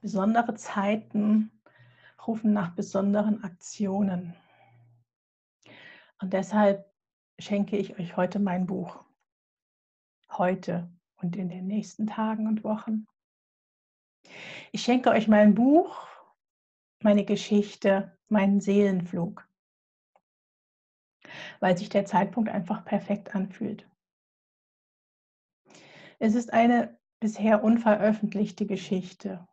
Besondere Zeiten rufen nach besonderen Aktionen. Und deshalb schenke ich euch heute mein Buch. Heute und in den nächsten Tagen und Wochen. Ich schenke euch mein Buch, meine Geschichte, meinen Seelenflug, weil sich der Zeitpunkt einfach perfekt anfühlt. Es ist eine bisher unveröffentlichte Geschichte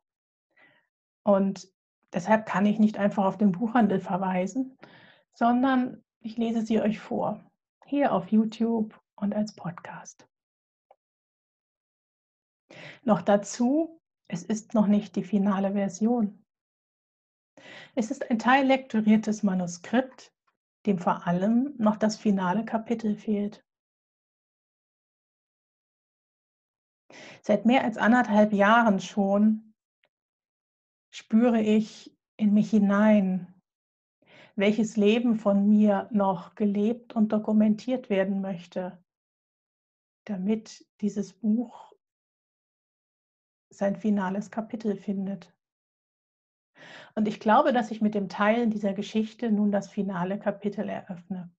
und deshalb kann ich nicht einfach auf den Buchhandel verweisen, sondern ich lese sie euch vor, hier auf YouTube und als Podcast. Noch dazu, es ist noch nicht die finale Version. Es ist ein teillektoriertes Manuskript, dem vor allem noch das finale Kapitel fehlt. Seit mehr als anderthalb Jahren schon spüre ich in mich hinein, welches Leben von mir noch gelebt und dokumentiert werden möchte, damit dieses Buch sein finales Kapitel findet. Und ich glaube, dass ich mit dem Teilen dieser Geschichte nun das finale Kapitel eröffne.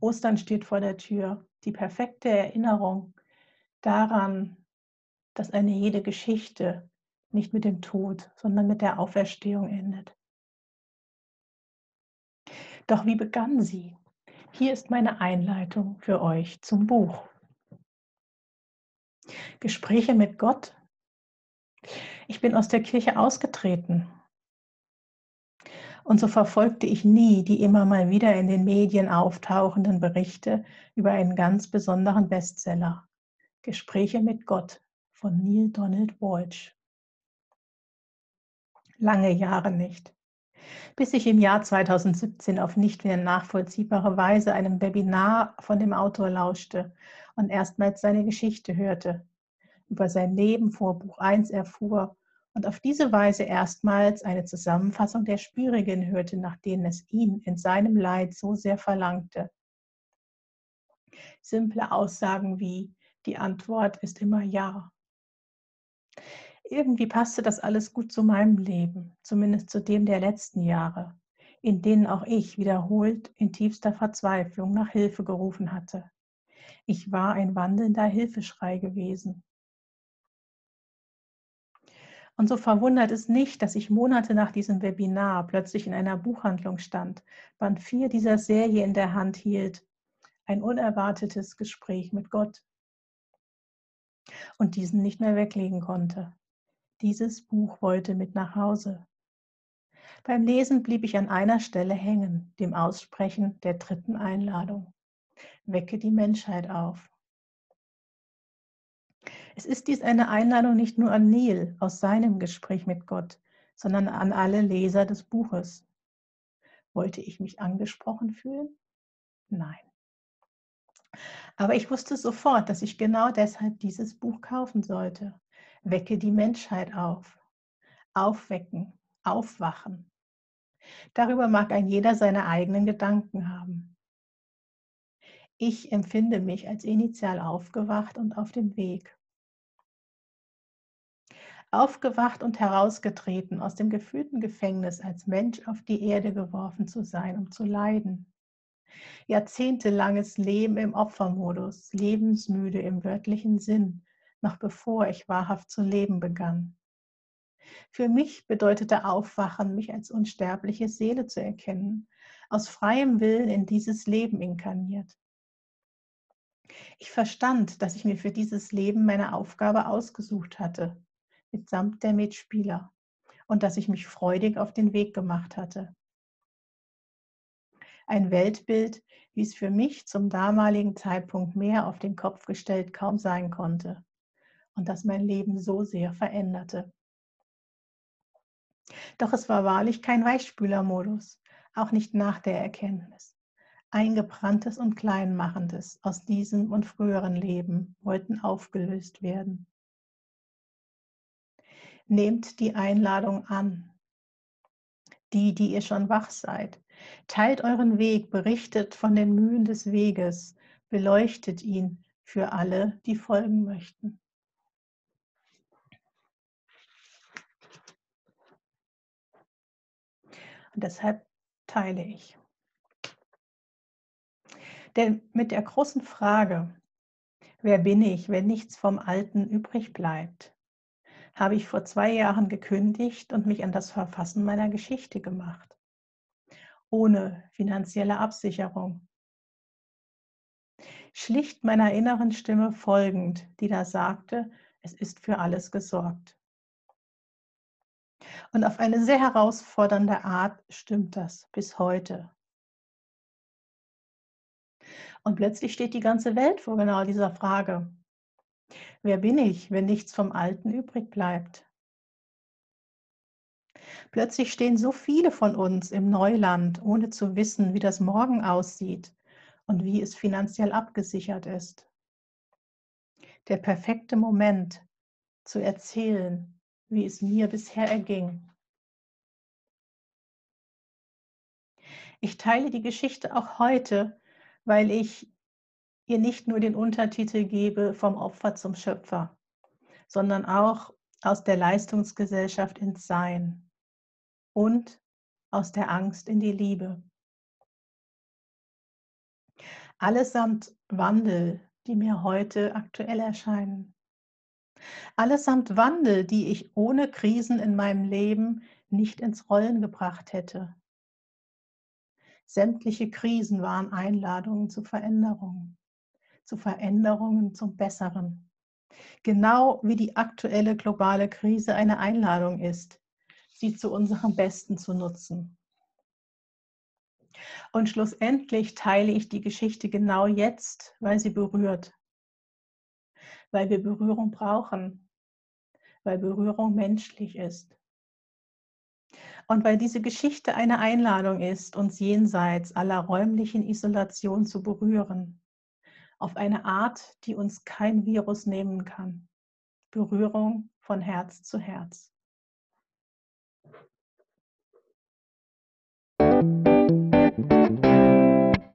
Ostern steht vor der Tür, die perfekte Erinnerung daran, dass eine jede Geschichte nicht mit dem Tod, sondern mit der Auferstehung endet. Doch wie begann sie? Hier ist meine Einleitung für euch zum Buch. Gespräche mit Gott. Ich bin aus der Kirche ausgetreten. Und so verfolgte ich nie die immer mal wieder in den Medien auftauchenden Berichte über einen ganz besonderen Bestseller. Gespräche mit Gott von Neil Donald Walsh lange Jahre nicht. Bis ich im Jahr 2017 auf nicht mehr nachvollziehbare Weise einem Webinar von dem Autor lauschte und erstmals seine Geschichte hörte, über sein Leben vor Buch 1 erfuhr und auf diese Weise erstmals eine Zusammenfassung der Spürigen hörte, nach denen es ihn in seinem Leid so sehr verlangte. Simple Aussagen wie die Antwort ist immer Ja irgendwie passte das alles gut zu meinem Leben, zumindest zu dem der letzten Jahre, in denen auch ich wiederholt in tiefster Verzweiflung nach Hilfe gerufen hatte. Ich war ein wandelnder Hilfeschrei gewesen. Und so verwundert es nicht, dass ich Monate nach diesem Webinar plötzlich in einer Buchhandlung stand, Band 4 dieser Serie in der Hand hielt. Ein unerwartetes Gespräch mit Gott. Und diesen nicht mehr weglegen konnte. Dieses Buch wollte mit nach Hause. Beim Lesen blieb ich an einer Stelle hängen, dem Aussprechen der dritten Einladung. Wecke die Menschheit auf. Es ist dies eine Einladung nicht nur an Neil aus seinem Gespräch mit Gott, sondern an alle Leser des Buches. Wollte ich mich angesprochen fühlen? Nein. Aber ich wusste sofort, dass ich genau deshalb dieses Buch kaufen sollte. Wecke die Menschheit auf. Aufwecken, aufwachen. Darüber mag ein jeder seine eigenen Gedanken haben. Ich empfinde mich als initial aufgewacht und auf dem Weg. Aufgewacht und herausgetreten aus dem gefühlten Gefängnis als Mensch auf die Erde geworfen zu sein, um zu leiden. Jahrzehntelanges Leben im Opfermodus, lebensmüde im wörtlichen Sinn, noch bevor ich wahrhaft zu leben begann. Für mich bedeutete Aufwachen, mich als unsterbliche Seele zu erkennen, aus freiem Willen in dieses Leben inkarniert. Ich verstand, dass ich mir für dieses Leben meine Aufgabe ausgesucht hatte, mitsamt der Mitspieler, und dass ich mich freudig auf den Weg gemacht hatte. Ein Weltbild, wie es für mich zum damaligen Zeitpunkt mehr auf den Kopf gestellt kaum sein konnte und das mein Leben so sehr veränderte. Doch es war wahrlich kein Weichspülermodus, auch nicht nach der Erkenntnis. Eingebranntes und Kleinmachendes aus diesem und früheren Leben wollten aufgelöst werden. Nehmt die Einladung an. Die, die ihr schon wach seid, teilt euren Weg, berichtet von den Mühen des Weges, beleuchtet ihn für alle, die folgen möchten. Und deshalb teile ich. Denn mit der großen Frage, wer bin ich, wenn nichts vom Alten übrig bleibt, habe ich vor zwei Jahren gekündigt und mich an das Verfassen meiner Geschichte gemacht. Ohne finanzielle Absicherung. Schlicht meiner inneren Stimme folgend, die da sagte, es ist für alles gesorgt. Und auf eine sehr herausfordernde Art stimmt das bis heute. Und plötzlich steht die ganze Welt vor genau dieser Frage. Wer bin ich, wenn nichts vom Alten übrig bleibt? Plötzlich stehen so viele von uns im Neuland, ohne zu wissen, wie das morgen aussieht und wie es finanziell abgesichert ist. Der perfekte Moment zu erzählen, wie es mir bisher erging. Ich teile die Geschichte auch heute, weil ich ihr nicht nur den Untertitel gebe vom Opfer zum Schöpfer, sondern auch aus der Leistungsgesellschaft ins Sein und aus der Angst in die Liebe. Allesamt Wandel, die mir heute aktuell erscheinen. Allesamt Wandel, die ich ohne Krisen in meinem Leben nicht ins Rollen gebracht hätte. Sämtliche Krisen waren Einladungen zu Veränderungen, zu Veränderungen zum Besseren. Genau wie die aktuelle globale Krise eine Einladung ist, sie zu unserem Besten zu nutzen. Und schlussendlich teile ich die Geschichte genau jetzt, weil sie berührt, weil wir Berührung brauchen, weil Berührung menschlich ist. Und weil diese Geschichte eine Einladung ist, uns jenseits aller räumlichen Isolation zu berühren, auf eine Art, die uns kein Virus nehmen kann. Berührung von Herz zu Herz.